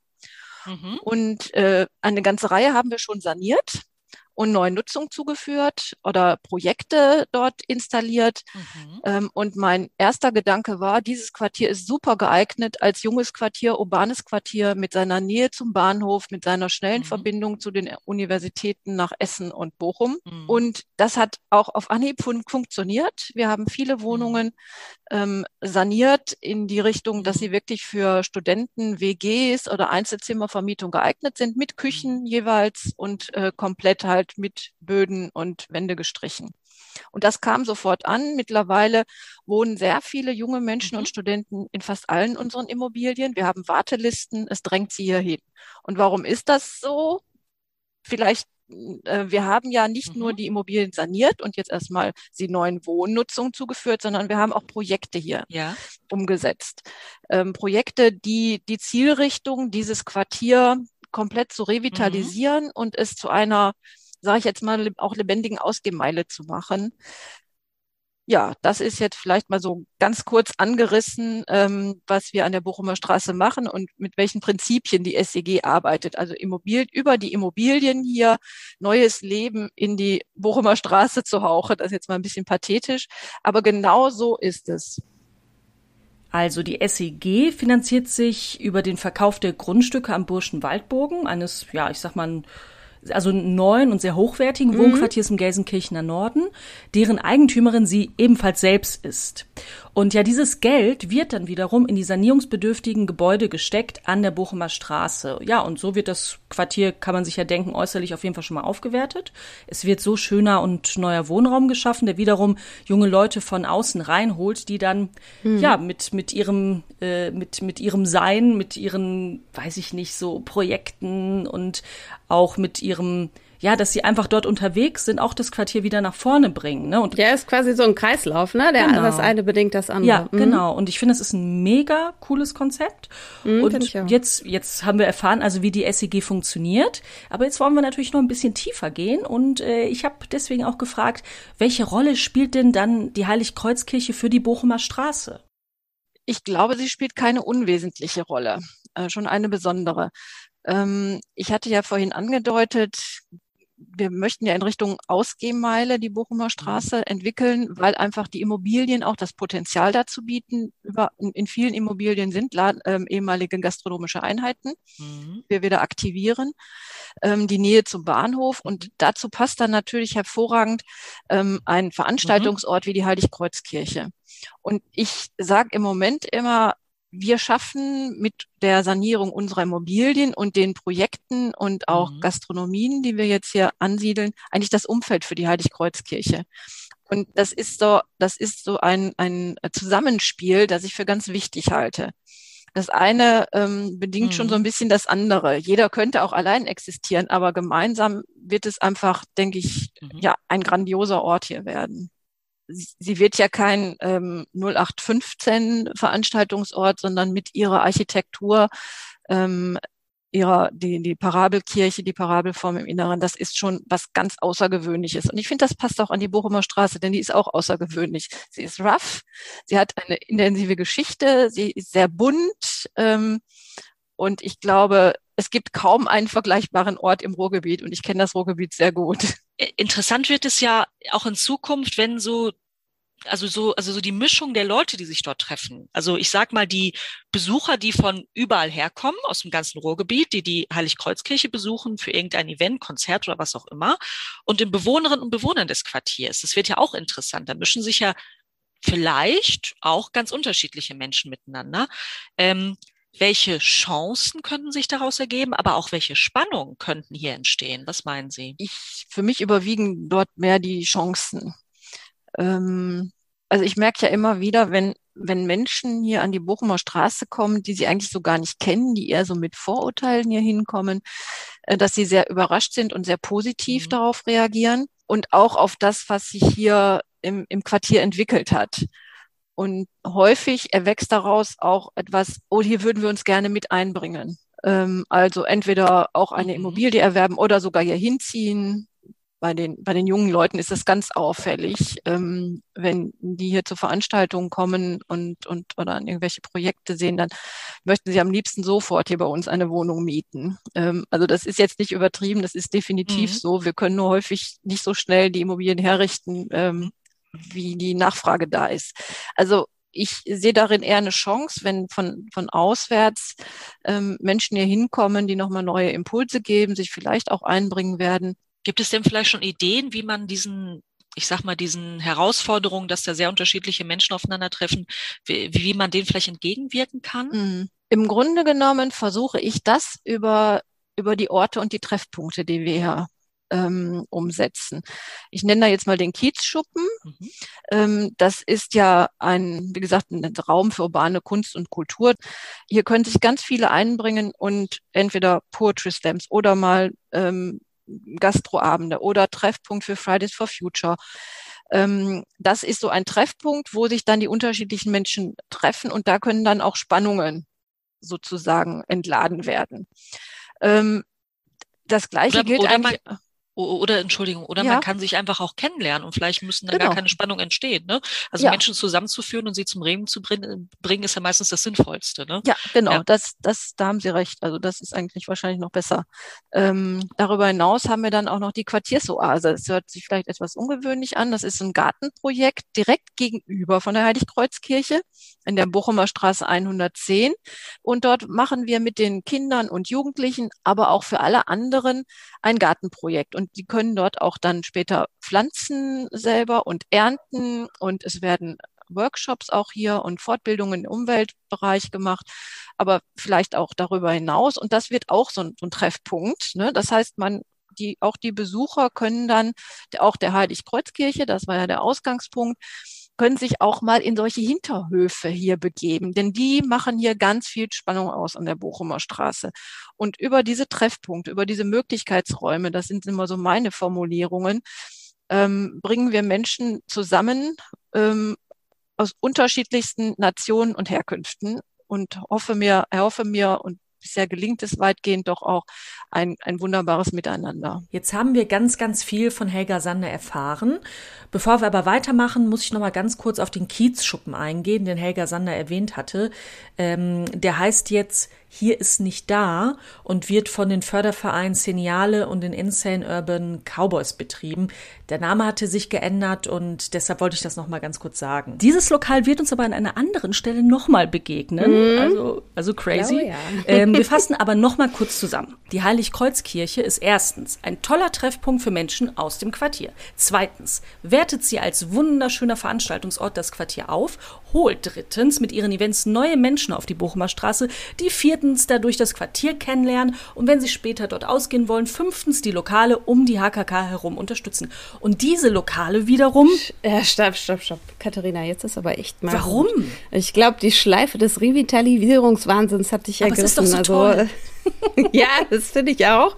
Mhm. Und äh, eine ganze Reihe haben wir schon saniert und neue Nutzung zugeführt oder Projekte dort installiert. Mhm. Ähm, und mein erster Gedanke war, dieses Quartier ist super geeignet als junges Quartier, urbanes Quartier mit seiner Nähe zum Bahnhof, mit seiner schnellen mhm. Verbindung zu den Universitäten nach Essen und Bochum. Mhm. Und das hat auch auf Anhieb fun funktioniert. Wir haben viele mhm. Wohnungen ähm, saniert in die Richtung, dass mhm. sie wirklich für Studenten, WGs oder Einzelzimmervermietung geeignet sind, mit Küchen mhm. jeweils und äh, komplett halt mit Böden und Wände gestrichen. Und das kam sofort an. Mittlerweile wohnen sehr viele junge Menschen mhm. und Studenten in fast allen unseren Immobilien. Wir haben Wartelisten. Es drängt sie hierhin. Und warum ist das so? Vielleicht äh, wir haben ja nicht mhm. nur die Immobilien saniert und jetzt erstmal sie neuen Wohnnutzungen zugeführt, sondern wir haben auch Projekte hier ja. umgesetzt. Ähm, Projekte, die die Zielrichtung dieses Quartier komplett zu revitalisieren mhm. und es zu einer sage ich jetzt mal, auch lebendigen Ausgehmeile zu machen. Ja, das ist jetzt vielleicht mal so ganz kurz angerissen, ähm, was wir an der Bochumer Straße machen und mit welchen Prinzipien die SEG arbeitet. Also Immobilien, über die Immobilien hier neues Leben in die Bochumer Straße zu hauchen. Das ist jetzt mal ein bisschen pathetisch, aber genau so ist es. Also die SEG finanziert sich über den Verkauf der Grundstücke am Burschen Waldbogen, eines, ja, ich sag mal, also neuen und sehr hochwertigen mhm. Wohnquartiers im Gelsenkirchener Norden, deren Eigentümerin sie ebenfalls selbst ist. Und ja, dieses Geld wird dann wiederum in die sanierungsbedürftigen Gebäude gesteckt an der Bochumer Straße. Ja, und so wird das Quartier, kann man sich ja denken, äußerlich auf jeden Fall schon mal aufgewertet. Es wird so schöner und neuer Wohnraum geschaffen, der wiederum junge Leute von außen reinholt, die dann mhm. ja mit mit ihrem äh, mit mit ihrem Sein, mit ihren, weiß ich nicht, so Projekten und auch mit ihrem ja, dass sie einfach dort unterwegs sind, auch das Quartier wieder nach vorne bringen. Ne? Und ja, ist quasi so ein Kreislauf, ne? Der, genau. Das eine bedingt das andere. Ja, mhm. genau. Und ich finde, es ist ein mega cooles Konzept. Mhm, und jetzt, jetzt haben wir erfahren, also wie die SEG funktioniert. Aber jetzt wollen wir natürlich noch ein bisschen tiefer gehen. Und äh, ich habe deswegen auch gefragt, welche Rolle spielt denn dann die Heiligkreuzkirche für die Bochumer Straße? Ich glaube, sie spielt keine unwesentliche Rolle, äh, schon eine besondere. Ähm, ich hatte ja vorhin angedeutet, wir möchten ja in Richtung Ausgehmeile die Bochumer. Straße mhm. entwickeln, weil einfach die Immobilien auch das Potenzial dazu bieten. Über, in, vielen Immobilien sind ähm, ehemalige gastronomische Einheiten, mhm. wir wieder aktivieren, ähm, die Nähe zum Bahnhof und mhm. dazu passt dann natürlich hervorragend ähm, ein Veranstaltungsort mhm. wie die Heiligkreuzkirche. Und ich sage im Moment immer, wir schaffen mit der Sanierung unserer Immobilien und den Projekten und auch mhm. Gastronomien, die wir jetzt hier ansiedeln, eigentlich das Umfeld für die Heiligkreuzkirche. Und das ist so, das ist so ein, ein Zusammenspiel, das ich für ganz wichtig halte. Das eine ähm, bedingt mhm. schon so ein mhm. bisschen das andere. Jeder könnte auch allein existieren, aber gemeinsam wird es einfach, denke ich, mhm. ja, ein grandioser Ort hier werden sie wird ja kein ähm, 0815 Veranstaltungsort, sondern mit ihrer Architektur, ähm, ihrer, die, die Parabelkirche, die Parabelform im Inneren, das ist schon was ganz Außergewöhnliches. Und ich finde, das passt auch an die Bochumer Straße, denn die ist auch außergewöhnlich. Sie ist rough, sie hat eine intensive Geschichte, sie ist sehr bunt, ähm, und ich glaube, es gibt kaum einen vergleichbaren Ort im Ruhrgebiet und ich kenne das Ruhrgebiet sehr gut. Interessant wird es ja auch in Zukunft, wenn so also so, also so die Mischung der Leute, die sich dort treffen. Also ich sag mal, die Besucher, die von überall herkommen, aus dem ganzen Ruhrgebiet, die die Heiligkreuzkirche besuchen für irgendein Event, Konzert oder was auch immer, und den Bewohnerinnen und Bewohnern des Quartiers. Das wird ja auch interessant. Da mischen sich ja vielleicht auch ganz unterschiedliche Menschen miteinander. Ähm, welche Chancen könnten sich daraus ergeben, aber auch welche Spannungen könnten hier entstehen? Was meinen Sie? Ich, für mich überwiegen dort mehr die Chancen. Ähm, also ich merke ja immer wieder, wenn, wenn Menschen hier an die Bochumer Straße kommen, die sie eigentlich so gar nicht kennen, die eher so mit Vorurteilen hier hinkommen, äh, dass sie sehr überrascht sind und sehr positiv mhm. darauf reagieren und auch auf das, was sich hier im, im Quartier entwickelt hat. Und häufig erwächst daraus auch etwas, oh, hier würden wir uns gerne mit einbringen. Ähm, also entweder auch eine mhm. Immobilie erwerben oder sogar hier hinziehen. Bei den, bei den jungen Leuten ist das ganz auffällig, ähm, wenn die hier zur Veranstaltung kommen und, und oder an irgendwelche Projekte sehen, dann möchten sie am liebsten sofort hier bei uns eine Wohnung mieten. Ähm, also das ist jetzt nicht übertrieben, das ist definitiv mhm. so. Wir können nur häufig nicht so schnell die Immobilien herrichten, ähm, wie die Nachfrage da ist. Also ich sehe darin eher eine Chance, wenn von, von auswärts ähm, Menschen hier hinkommen, die nochmal neue Impulse geben, sich vielleicht auch einbringen werden. Gibt es denn vielleicht schon Ideen, wie man diesen, ich sag mal, diesen Herausforderungen, dass da sehr unterschiedliche Menschen aufeinandertreffen, wie, wie man denen vielleicht entgegenwirken kann? Mhm. Im Grunde genommen versuche ich das über über die Orte und die Treffpunkte, die wir hier ähm, umsetzen. Ich nenne da jetzt mal den Kiezschuppen. Mhm. Ähm, das ist ja ein, wie gesagt, ein Raum für urbane Kunst und Kultur. Hier können sich ganz viele einbringen und entweder Poetry Slams oder mal ähm, Gastroabende oder Treffpunkt für Fridays for Future. Ähm, das ist so ein Treffpunkt, wo sich dann die unterschiedlichen Menschen treffen und da können dann auch Spannungen sozusagen entladen werden. Ähm, das Gleiche oder, gilt oder eigentlich. Man, oder Entschuldigung, oder ja. man kann sich einfach auch kennenlernen und vielleicht müssen da genau. gar keine Spannung entstehen. Ne? Also ja. Menschen zusammenzuführen und sie zum Reden zu bringen, ist ja meistens das Sinnvollste. Ne? Ja, genau, ja. Das, das, da haben Sie recht. Also das ist eigentlich wahrscheinlich noch besser. Ähm, darüber hinaus haben wir dann auch noch die Quartiersoase. Das hört sich vielleicht etwas ungewöhnlich an. Das ist ein Gartenprojekt direkt gegenüber von der Heiligkreuzkirche in der Bochumer Straße 110. Und dort machen wir mit den Kindern und Jugendlichen, aber auch für alle anderen ein Gartenprojekt. Und die können dort auch dann später pflanzen selber und ernten. Und es werden Workshops auch hier und Fortbildungen im Umweltbereich gemacht, aber vielleicht auch darüber hinaus. Und das wird auch so ein, so ein Treffpunkt. Ne? Das heißt, man die, auch die Besucher können dann, auch der Heiligkreuzkirche, das war ja der Ausgangspunkt, können sich auch mal in solche Hinterhöfe hier begeben, denn die machen hier ganz viel Spannung aus an der Bochumer Straße. Und über diese Treffpunkte, über diese Möglichkeitsräume, das sind immer so meine Formulierungen, ähm, bringen wir Menschen zusammen ähm, aus unterschiedlichsten Nationen und Herkünften und hoffe mir, erhoffe mir und bisher gelingt es weitgehend doch auch ein, ein wunderbares Miteinander. Jetzt haben wir ganz, ganz viel von Helga Sander erfahren. Bevor wir aber weitermachen, muss ich noch mal ganz kurz auf den Kiezschuppen eingehen, den Helga Sander erwähnt hatte. Ähm, der heißt jetzt hier ist nicht da und wird von den Fördervereinen Seniale und den Insane Urban Cowboys betrieben. Der Name hatte sich geändert und deshalb wollte ich das nochmal ganz kurz sagen. Dieses Lokal wird uns aber an einer anderen Stelle nochmal begegnen. Mhm. Also, also crazy. Glaube, ja. ähm, wir fassen aber nochmal kurz zusammen. Die Heiligkreuzkirche ist erstens ein toller Treffpunkt für Menschen aus dem Quartier. Zweitens wertet sie als wunderschöner Veranstaltungsort das Quartier auf, holt drittens mit ihren Events neue Menschen auf die Bochumer Straße, die viertens viertens dadurch das Quartier kennenlernen und wenn sie später dort ausgehen wollen, fünftens die Lokale um die HKK herum unterstützen. Und diese Lokale wiederum. Ja, stopp, stopp, stopp. Katharina, jetzt ist aber echt mal. Warum? Gut. Ich glaube, die Schleife des Revitalisierungswahnsinns hat dich ergriffen. Das ist doch so also, toll. ja, das finde ich auch.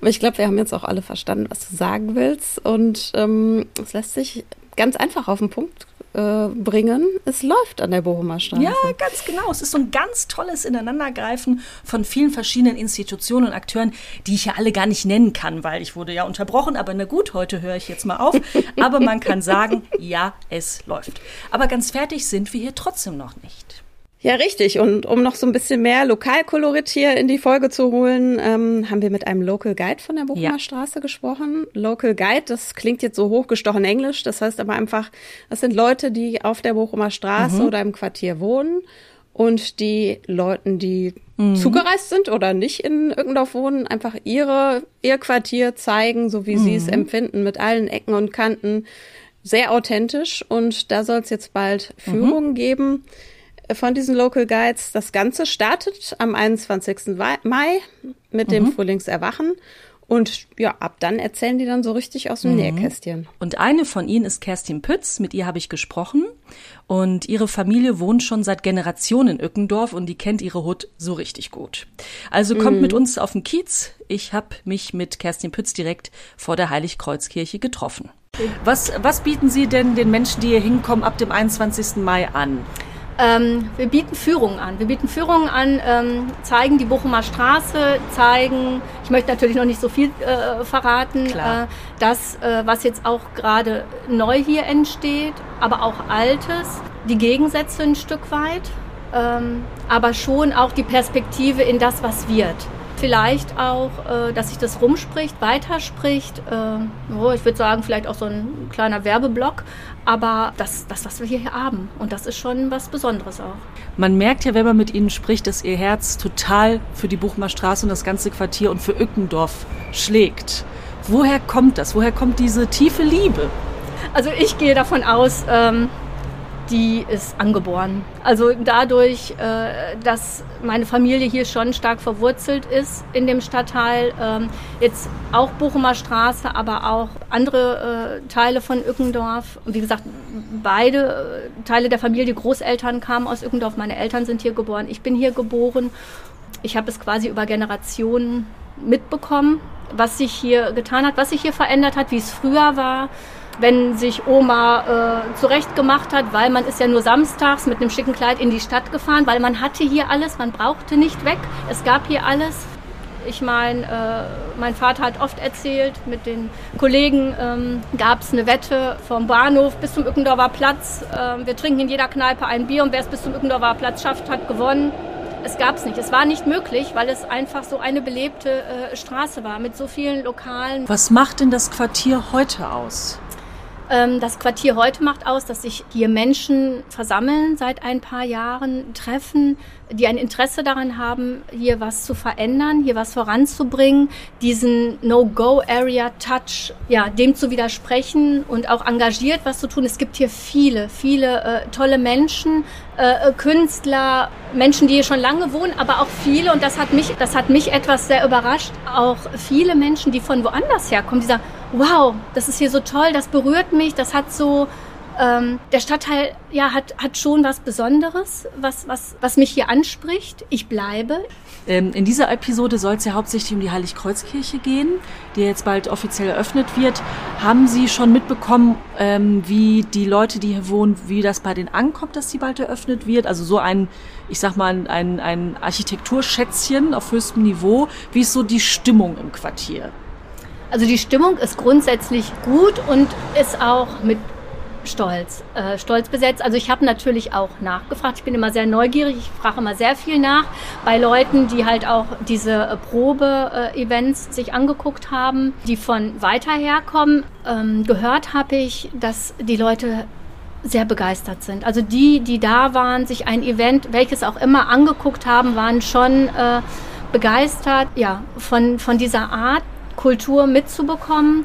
Aber ich glaube, wir haben jetzt auch alle verstanden, was du sagen willst. Und ähm, es lässt sich ganz einfach auf den Punkt äh, bringen. Es läuft an der Bochumer Straße. Ja, ganz genau. Es ist so ein ganz tolles Ineinandergreifen von vielen verschiedenen Institutionen und Akteuren, die ich ja alle gar nicht nennen kann, weil ich wurde ja unterbrochen. Aber na gut, heute höre ich jetzt mal auf. Aber man kann sagen, ja, es läuft. Aber ganz fertig sind wir hier trotzdem noch nicht. Ja, richtig. Und um noch so ein bisschen mehr Lokalkolorit hier in die Folge zu holen, ähm, haben wir mit einem Local Guide von der Bochumer ja. Straße gesprochen. Local Guide, das klingt jetzt so hochgestochen Englisch. Das heißt aber einfach, das sind Leute, die auf der Bochumer Straße mhm. oder im Quartier wohnen und die Leuten, die mhm. zugereist sind oder nicht in Irgendorf wohnen, einfach ihre, ihr Quartier zeigen, so wie mhm. sie es mhm. empfinden, mit allen Ecken und Kanten. Sehr authentisch. Und da soll es jetzt bald Führungen mhm. geben von diesen Local Guides. Das Ganze startet am 21. Mai mit dem mhm. Frühlingserwachen und ja, ab dann erzählen die dann so richtig aus dem mhm. Nähkästchen. Und eine von ihnen ist Kerstin Pütz, mit ihr habe ich gesprochen. Und ihre Familie wohnt schon seit Generationen in Ückendorf und die kennt ihre Hut so richtig gut. Also kommt mhm. mit uns auf den Kiez. Ich habe mich mit Kerstin Pütz direkt vor der Heiligkreuzkirche getroffen. Was, was bieten Sie denn den Menschen, die hier hinkommen, ab dem 21. Mai an? Ähm, wir bieten Führungen an. Wir bieten Führungen an, ähm, zeigen die Bochumer Straße, zeigen, ich möchte natürlich noch nicht so viel äh, verraten, äh, das, äh, was jetzt auch gerade neu hier entsteht, aber auch Altes, die Gegensätze ein Stück weit, ähm, aber schon auch die Perspektive in das, was wird vielleicht auch, äh, dass sich das rumspricht, weiterspricht. Äh, oh, ich würde sagen, vielleicht auch so ein kleiner Werbeblock. Aber das, das, was wir hier haben. Und das ist schon was Besonderes auch. Man merkt ja, wenn man mit Ihnen spricht, dass Ihr Herz total für die Buchmer Straße und das ganze Quartier und für Ückendorf schlägt. Woher kommt das? Woher kommt diese tiefe Liebe? Also ich gehe davon aus, ähm, die ist angeboren. Also dadurch, äh, dass meine Familie hier schon stark verwurzelt ist in dem Stadtteil, ähm, jetzt auch Bochumer Straße, aber auch andere äh, Teile von Ückendorf. Wie gesagt, beide äh, Teile der Familie, Großeltern kamen aus Ückendorf, meine Eltern sind hier geboren, ich bin hier geboren. Ich habe es quasi über Generationen mitbekommen, was sich hier getan hat, was sich hier verändert hat, wie es früher war wenn sich Oma äh, zurecht gemacht hat, weil man ist ja nur samstags mit einem schicken Kleid in die Stadt gefahren, weil man hatte hier alles, man brauchte nicht weg. Es gab hier alles. Ich meine, äh, mein Vater hat oft erzählt, mit den Kollegen ähm, gab es eine Wette vom Bahnhof bis zum Ückendorfer Platz. Äh, wir trinken in jeder Kneipe ein Bier und wer es bis zum Ückendorfer Platz schafft, hat gewonnen. Es gab es nicht. Es war nicht möglich, weil es einfach so eine belebte äh, Straße war mit so vielen Lokalen. Was macht denn das Quartier heute aus? Ähm, das Quartier heute macht aus, dass sich hier Menschen versammeln seit ein paar Jahren, treffen, die ein Interesse daran haben, hier was zu verändern, hier was voranzubringen, diesen No-Go-Area-Touch, ja, dem zu widersprechen und auch engagiert was zu tun. Es gibt hier viele, viele äh, tolle Menschen, äh, Künstler, Menschen, die hier schon lange wohnen, aber auch viele, und das hat mich, das hat mich etwas sehr überrascht, auch viele Menschen, die von woanders herkommen, die sagen, wow, das ist hier so toll, das berührt mich, das hat so, ähm, der Stadtteil ja, hat, hat schon was Besonderes, was, was, was mich hier anspricht. Ich bleibe. Ähm, in dieser Episode soll es ja hauptsächlich um die Heiligkreuzkirche gehen, die jetzt bald offiziell eröffnet wird. Haben Sie schon mitbekommen, ähm, wie die Leute, die hier wohnen, wie das bei denen ankommt, dass sie bald eröffnet wird? Also so ein, ich sag mal, ein, ein Architekturschätzchen auf höchstem Niveau. Wie ist so die Stimmung im Quartier? Also die Stimmung ist grundsätzlich gut und ist auch mit Stolz, äh, Stolz besetzt. Also ich habe natürlich auch nachgefragt. Ich bin immer sehr neugierig. Ich frage immer sehr viel nach bei Leuten, die halt auch diese äh, Probe-Events sich angeguckt haben, die von weiter herkommen. Ähm, gehört habe ich, dass die Leute sehr begeistert sind. Also die, die da waren, sich ein Event, welches auch immer angeguckt haben, waren schon äh, begeistert, ja, von, von dieser Art Kultur mitzubekommen,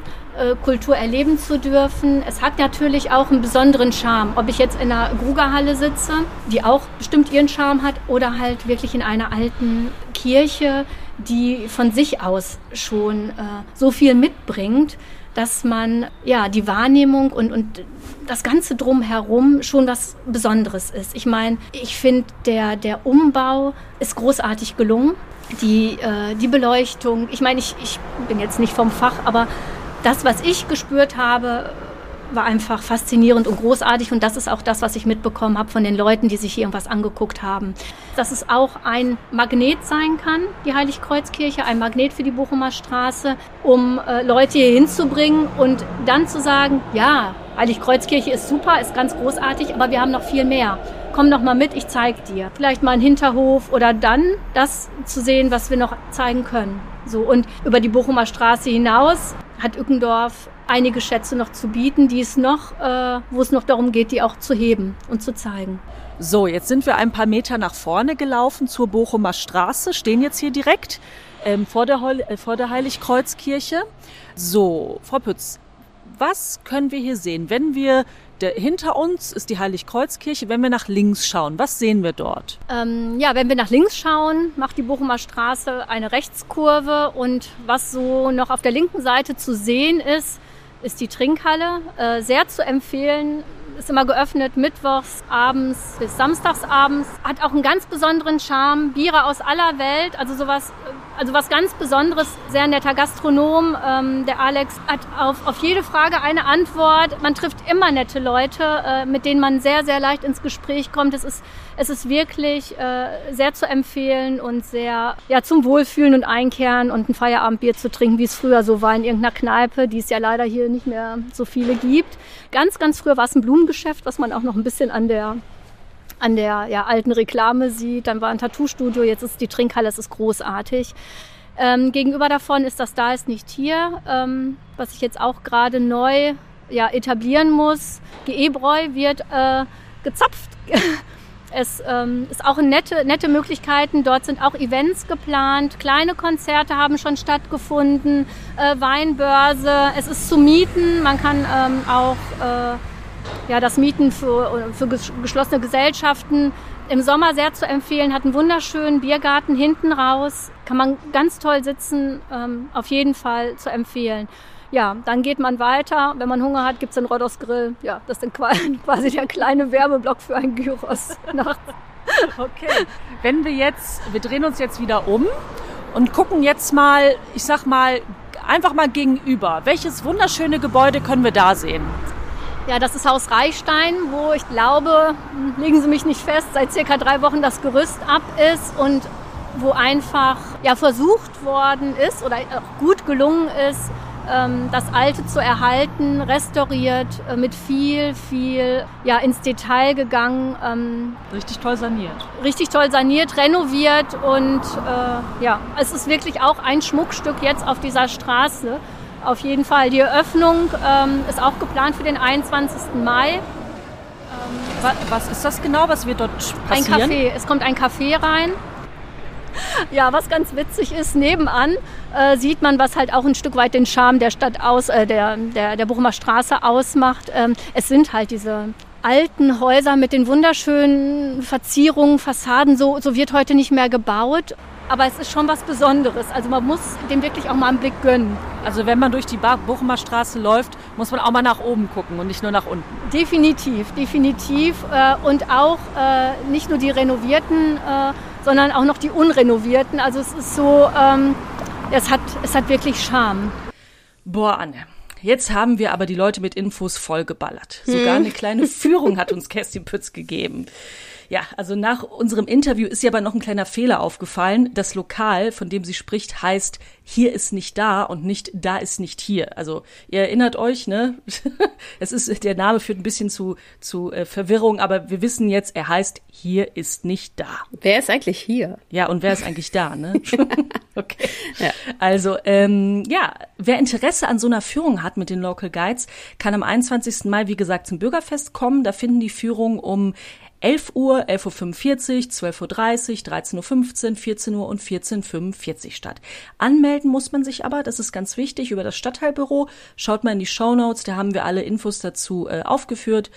Kultur erleben zu dürfen. Es hat natürlich auch einen besonderen Charme, ob ich jetzt in einer Grugerhalle sitze, die auch bestimmt ihren Charme hat, oder halt wirklich in einer alten Kirche, die von sich aus schon äh, so viel mitbringt, dass man ja die Wahrnehmung und, und das Ganze drumherum schon was Besonderes ist. Ich meine, ich finde, der, der Umbau ist großartig gelungen die, äh, die Beleuchtung. Ich meine, ich, ich bin jetzt nicht vom Fach, aber das, was ich gespürt habe, war einfach faszinierend und großartig und das ist auch das, was ich mitbekommen habe von den Leuten, die sich hier irgendwas angeguckt haben. Dass es auch ein Magnet sein kann, die Heiligkreuzkirche, ein Magnet für die Bochumer Straße, um äh, Leute hier hinzubringen und dann zu sagen, ja, Heiligkreuzkirche ist super, ist ganz großartig, aber wir haben noch viel mehr komm doch mal mit, ich zeig dir. Vielleicht mal einen Hinterhof oder dann das zu sehen, was wir noch zeigen können. So und über die Bochumer Straße hinaus hat Ückendorf einige Schätze noch zu bieten, die es noch, äh, wo es noch darum geht, die auch zu heben und zu zeigen. So, jetzt sind wir ein paar Meter nach vorne gelaufen zur Bochumer Straße, stehen jetzt hier direkt ähm, vor, der Heul äh, vor der Heiligkreuzkirche. So, Frau Pütz, was können wir hier sehen? Wenn wir der, hinter uns ist die Heiligkreuzkirche. Wenn wir nach links schauen, was sehen wir dort? Ähm, ja, wenn wir nach links schauen, macht die Bochumer Straße eine Rechtskurve und was so noch auf der linken Seite zu sehen ist, ist die Trinkhalle. Äh, sehr zu empfehlen. Ist immer geöffnet mittwochs abends bis samstags abends. Hat auch einen ganz besonderen Charme. Biere aus aller Welt, also sowas also was ganz Besonderes, sehr netter Gastronom. Ähm, der Alex hat auf, auf jede Frage eine Antwort. Man trifft immer nette Leute, äh, mit denen man sehr, sehr leicht ins Gespräch kommt. Es ist, es ist wirklich äh, sehr zu empfehlen und sehr ja, zum Wohlfühlen und Einkehren und ein Feierabendbier zu trinken, wie es früher so war in irgendeiner Kneipe, die es ja leider hier nicht mehr so viele gibt. Ganz, ganz früher war es ein Blumengeschäft, was man auch noch ein bisschen an der an der ja, alten Reklame sieht. Dann war ein Tattoo-Studio, jetzt ist die Trinkhalle, es ist großartig. Ähm, gegenüber davon ist das Da ist nicht hier, ähm, was ich jetzt auch gerade neu ja, etablieren muss. GE-Bräu wird äh, gezapft. es ähm, ist auch nette, nette Möglichkeiten. Dort sind auch Events geplant. Kleine Konzerte haben schon stattgefunden. Äh, Weinbörse. Es ist zu mieten. Man kann ähm, auch äh, ja, das Mieten für, für geschlossene Gesellschaften im Sommer sehr zu empfehlen, hat einen wunderschönen Biergarten hinten raus, kann man ganz toll sitzen, ähm, auf jeden Fall zu empfehlen. Ja, dann geht man weiter. Wenn man Hunger hat, gibt es den Rodos Grill. Ja, das ist dann quasi der kleine Werbeblock für ein Gyros. Okay. Wenn wir jetzt, wir drehen uns jetzt wieder um und gucken jetzt mal, ich sag mal, einfach mal gegenüber. Welches wunderschöne Gebäude können wir da sehen? Ja, das ist Haus Reichstein, wo ich glaube, legen Sie mich nicht fest, seit circa drei Wochen das Gerüst ab ist und wo einfach ja, versucht worden ist oder auch gut gelungen ist, das Alte zu erhalten, restauriert, äh, mit viel, viel ja, ins Detail gegangen. Ähm, richtig toll saniert. Richtig toll saniert, renoviert und äh, ja, es ist wirklich auch ein Schmuckstück jetzt auf dieser Straße. Auf jeden Fall. Die Eröffnung ähm, ist auch geplant für den 21. Mai. Ähm, was, was, ist das genau, was wird dort passieren? Ein Café. Es kommt ein Café rein. Ja, was ganz witzig ist, nebenan äh, sieht man, was halt auch ein Stück weit den Charme der Stadt aus, äh, der, der, der Bochumer Straße ausmacht. Ähm, es sind halt diese alten Häuser mit den wunderschönen Verzierungen, Fassaden. So, so wird heute nicht mehr gebaut. Aber es ist schon was Besonderes. Also man muss dem wirklich auch mal einen Blick gönnen. Also wenn man durch die Bochumer Straße läuft, muss man auch mal nach oben gucken und nicht nur nach unten. Definitiv, definitiv. Äh, und auch äh, nicht nur die renovierten, äh, sondern auch noch die unrenovierten. Also es ist so, ähm, es, hat, es hat wirklich Charme. Boah, Anne. Jetzt haben wir aber die Leute mit Infos vollgeballert. Sogar hm. eine kleine Führung hat uns Kerstin Pütz gegeben. Ja, also nach unserem Interview ist ihr aber noch ein kleiner Fehler aufgefallen. Das Lokal, von dem sie spricht, heißt hier ist nicht da und nicht da ist nicht hier. Also ihr erinnert euch, ne? es ist der Name führt ein bisschen zu zu äh, Verwirrung, aber wir wissen jetzt, er heißt hier ist nicht da. Wer ist eigentlich hier? Ja, und wer ist eigentlich da, ne? okay. Ja. Also ähm, ja, wer Interesse an so einer Führung hat mit den Local Guides, kann am 21. Mai wie gesagt zum Bürgerfest kommen. Da finden die Führungen um 11 Uhr, 11.45 Uhr, 12.30 Uhr, 13.15 Uhr, 14 Uhr und 14.45 Uhr statt. Anmelden muss man sich aber, das ist ganz wichtig, über das Stadtteilbüro. Schaut mal in die Show Notes, da haben wir alle Infos dazu äh, aufgeführt.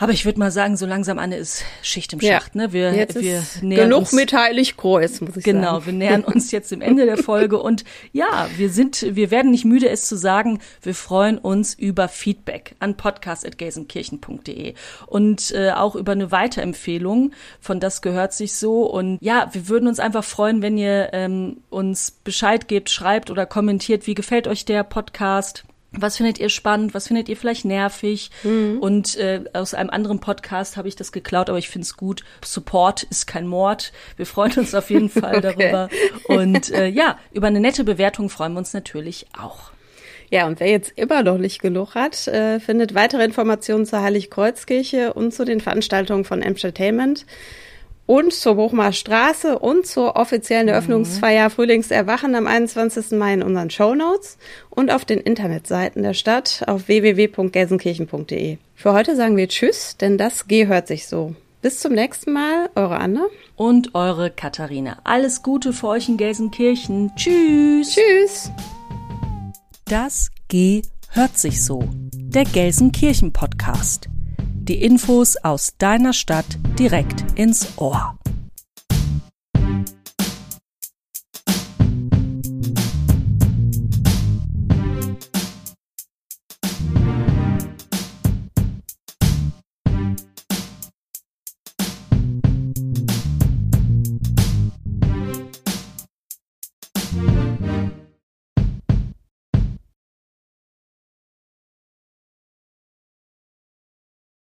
Aber ich würde mal sagen, so langsam Anne ist Schicht im Schacht. Ja, ne? Wir, jetzt wir nähern genug uns, mit Heiligkreuz, muss ich genau, sagen. Genau, wir nähern uns jetzt dem Ende der Folge und ja, wir sind, wir werden nicht müde, es zu sagen. Wir freuen uns über Feedback an podcast@gelsenkirchen.de und äh, auch über eine Weiterempfehlung von das gehört sich so und ja, wir würden uns einfach freuen, wenn ihr ähm, uns Bescheid gebt, schreibt oder kommentiert, wie gefällt euch der Podcast? Was findet ihr spannend? Was findet ihr vielleicht nervig? Mhm. Und äh, aus einem anderen Podcast habe ich das geklaut, aber ich finde es gut. Support ist kein Mord. Wir freuen uns auf jeden Fall okay. darüber. Und äh, ja, über eine nette Bewertung freuen wir uns natürlich auch. Ja, und wer jetzt immer noch nicht genug hat, äh, findet weitere Informationen zur Heiligkreuzkirche und zu den Veranstaltungen von Entertainment und zur Bochumer Straße und zur offiziellen mhm. Eröffnungsfeier Frühlingserwachen am 21. Mai in unseren Show Notes und auf den Internetseiten der Stadt auf www.gelsenkirchen.de. Für heute sagen wir Tschüss, denn das G hört sich so. Bis zum nächsten Mal, eure Anne. Und eure Katharina. Alles Gute für euch in Gelsenkirchen. Tschüss. Tschüss. Das G hört sich so. Der Gelsenkirchen Podcast. Die Infos aus deiner Stadt direkt ins Ohr.